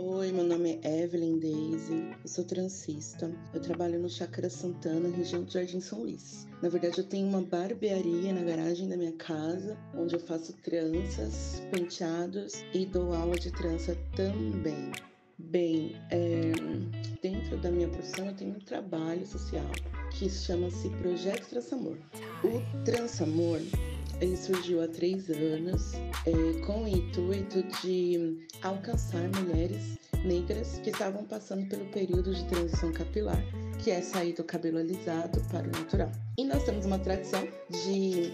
Oi, meu nome é Evelyn Daisy, eu sou transista. Eu trabalho no Chácara Santana, região do Jardim São Luís. Na verdade, eu tenho uma barbearia na garagem da minha casa, onde eu faço tranças, penteados e dou aula de trança também. Bem, é, dentro da minha profissão eu tenho um trabalho social que chama-se Projeto Transamor. O Transamor ele surgiu há três anos é, com o intuito de alcançar mulheres negras que estavam passando pelo período de transição capilar, que é sair do cabelo alisado para o natural. E nós temos uma tradição de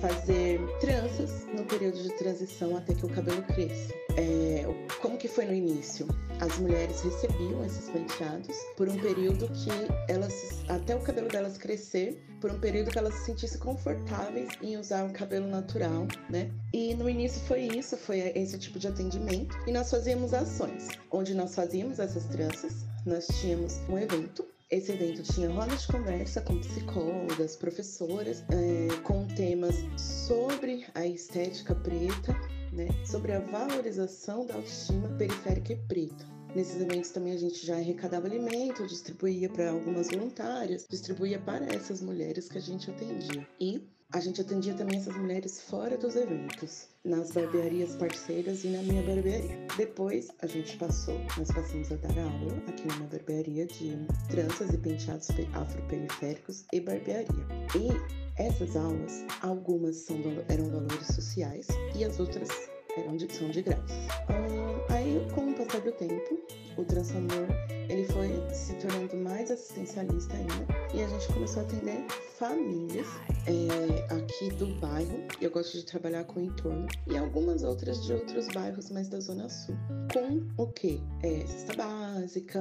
fazer tranças no período de transição até que o cabelo cresça. É, como que foi no início? As mulheres recebiam esses penteados por um período que elas, até o cabelo delas crescer, por um período que elas se sentissem confortáveis em usar um cabelo natural, né? E no início foi isso, foi esse tipo de atendimento. E nós fazíamos ações, onde nós fazíamos essas tranças, nós tínhamos um evento esse evento tinha roda de conversa com psicólogas, professoras, é, com temas sobre a estética preta, né, sobre a valorização da autoestima periférica e preta. Nesses eventos também a gente já arrecadava alimento, distribuía para algumas voluntárias, distribuía para essas mulheres que a gente atendia. E a gente atendia também essas mulheres fora dos eventos, nas barbearias parceiras e na minha barbearia. Depois a gente passou, nós passamos a dar aula aqui minha barbearia de tranças e penteados afroperiféricos e barbearia. E essas aulas, algumas são, eram valores sociais e as outras eram de, são de graça. Um, aí, com o passar do tempo, o Transamor ele foi se tornando mais assistencialista ainda e a gente começou a atender famílias é, aqui do bairro. Eu gosto de trabalhar com o entorno e algumas outras de outros bairros mais da Zona Sul. Com o que? É, cesta básica,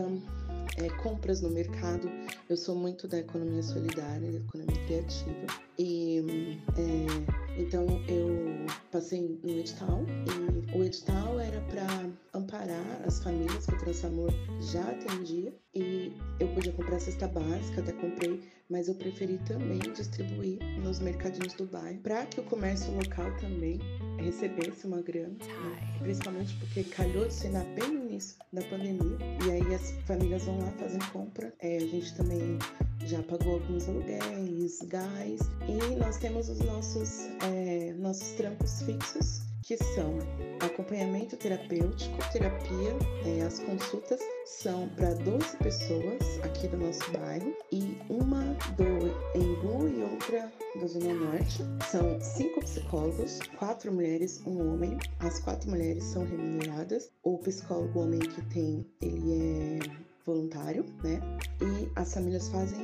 é, compras no mercado. Eu sou muito da economia solidária, da economia criativa. E é, então eu passei no edital e o edital era para amparar as famílias que o Transamor já atendia e eu podia comprar cesta básica, até comprei, mas eu preferi também distribuir nos mercadinhos do bairro para que o comércio local também recebesse uma grana, né? principalmente porque calhou de ser bem no início da pandemia e aí as famílias vão lá fazem compra. É, a gente também já pagou alguns aluguéis, gás e nós temos os nossos é, nossos trampos fixos que são acompanhamento terapêutico, terapia, é, as consultas são para 12 pessoas aqui do nosso bairro e uma do Embu e outra da Zona Norte. São cinco psicólogos, quatro mulheres, um homem. As quatro mulheres são remuneradas. O psicólogo homem que tem, ele é voluntário, né? E as famílias fazem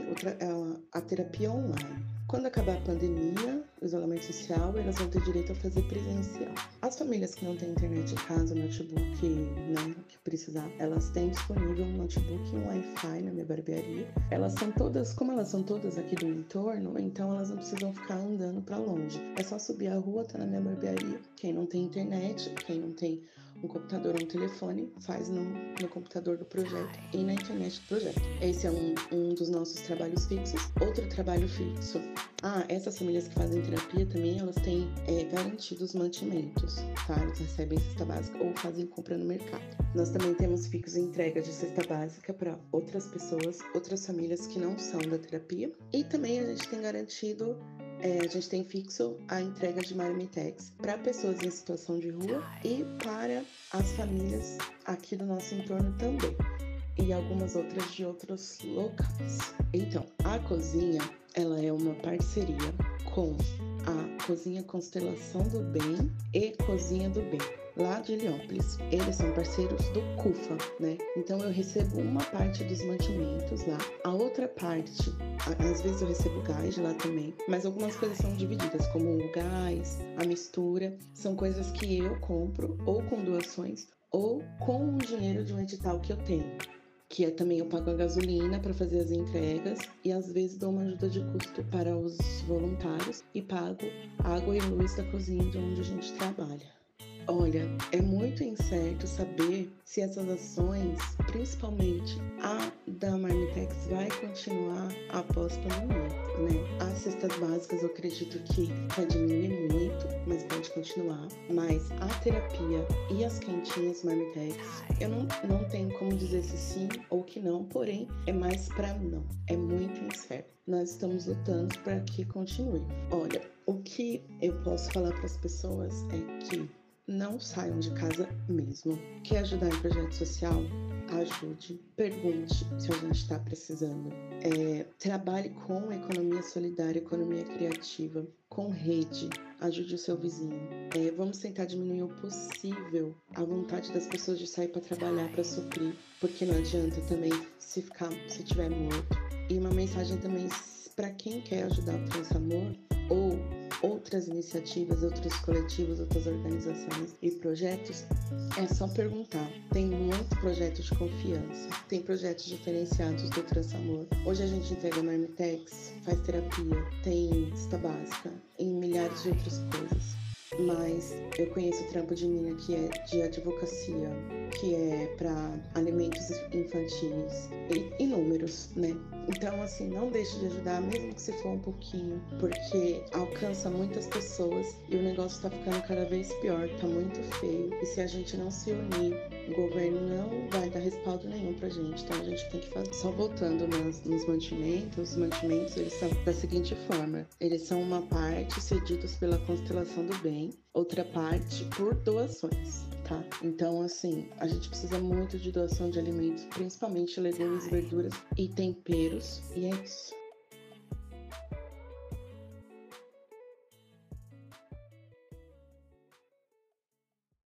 a terapia online. Quando acabar a pandemia, o isolamento social, elas vão ter direito a fazer presencial. As famílias que não têm internet em casa, notebook, né, que precisar, elas têm disponível um notebook e um Wi-Fi na minha barbearia. Elas são todas, como elas são todas aqui do entorno, então elas não precisam ficar andando para longe. É só subir a rua, tá na minha barbearia. Quem não tem internet, quem não tem um computador ou um telefone, faz no, no computador do projeto e na internet do projeto. Esse é um, um dos nossos trabalhos fixos. Outro trabalho fixo. Ah, essas famílias que fazem terapia também, elas têm é, garantidos mantimentos, tá? Elas recebem cesta básica ou fazem compra no mercado. Nós também temos fixos entrega de cesta básica para outras pessoas, outras famílias que não são da terapia. E também a gente tem garantido é, a gente tem fixo a entrega de marmitex para pessoas em situação de rua e para as famílias aqui do nosso entorno também. E algumas outras de outros locais. Então, a cozinha, ela é uma parceria com a Cozinha Constelação do Bem e Cozinha do Bem lá de Heliópolis. Eles são parceiros do CUFA, né? Então eu recebo uma parte dos mantimentos lá, a outra parte, às vezes eu recebo gás lá também, mas algumas coisas são divididas, como o gás, a mistura, são coisas que eu compro ou com doações ou com o dinheiro de um edital que eu tenho que é também eu pago a gasolina para fazer as entregas e às vezes dou uma ajuda de custo para os voluntários e pago água e luz da cozinha de onde a gente trabalha. Olha, é muito incerto saber se essas ações, principalmente a da Marmitex, vai continuar após pandemia, né? As cestas básicas eu acredito que vai diminuir muito, mas pode continuar. Mas a terapia e as quentinhas Marmitex, eu não, não tenho como dizer se sim ou que não, porém é mais para não. É muito incerto. Nós estamos lutando para que continue. Olha, o que eu posso falar para as pessoas é que não saiam de casa mesmo. Quer ajudar em projeto social? Ajude, pergunte se a gente está precisando. É, trabalhe com economia solidária, economia criativa, com rede. Ajude o seu vizinho. É, vamos tentar diminuir o possível a vontade das pessoas de sair para trabalhar, para suprir, porque não adianta também se ficar, se tiver morto. E uma mensagem também para quem quer ajudar o Transamor ou outras iniciativas, outros coletivos, outras organizações e projetos, é só perguntar. Tem muito projeto de confiança, tem projetos diferenciados do Transamor. Hoje a gente entrega Marmitex, faz terapia, tem cesta básica e milhares de outras coisas. Mas eu conheço o trampo de mina que é de advocacia, que é para alimentos infantis e inúmeros, né? Então, assim, não deixe de ajudar, mesmo que se for um pouquinho, porque alcança muitas pessoas e o negócio tá ficando cada vez pior, tá muito feio. E se a gente não se unir, o governo não vai dar respaldo nenhum pra gente. Então a gente tem que fazer. Só voltando nas, nos mantimentos, os mantimentos eles são da seguinte forma: eles são uma parte cedidos pela constelação do bem, outra parte por doações tá? Então, assim, a gente precisa muito de doação de alimentos, principalmente legumes, verduras e temperos. E é isso.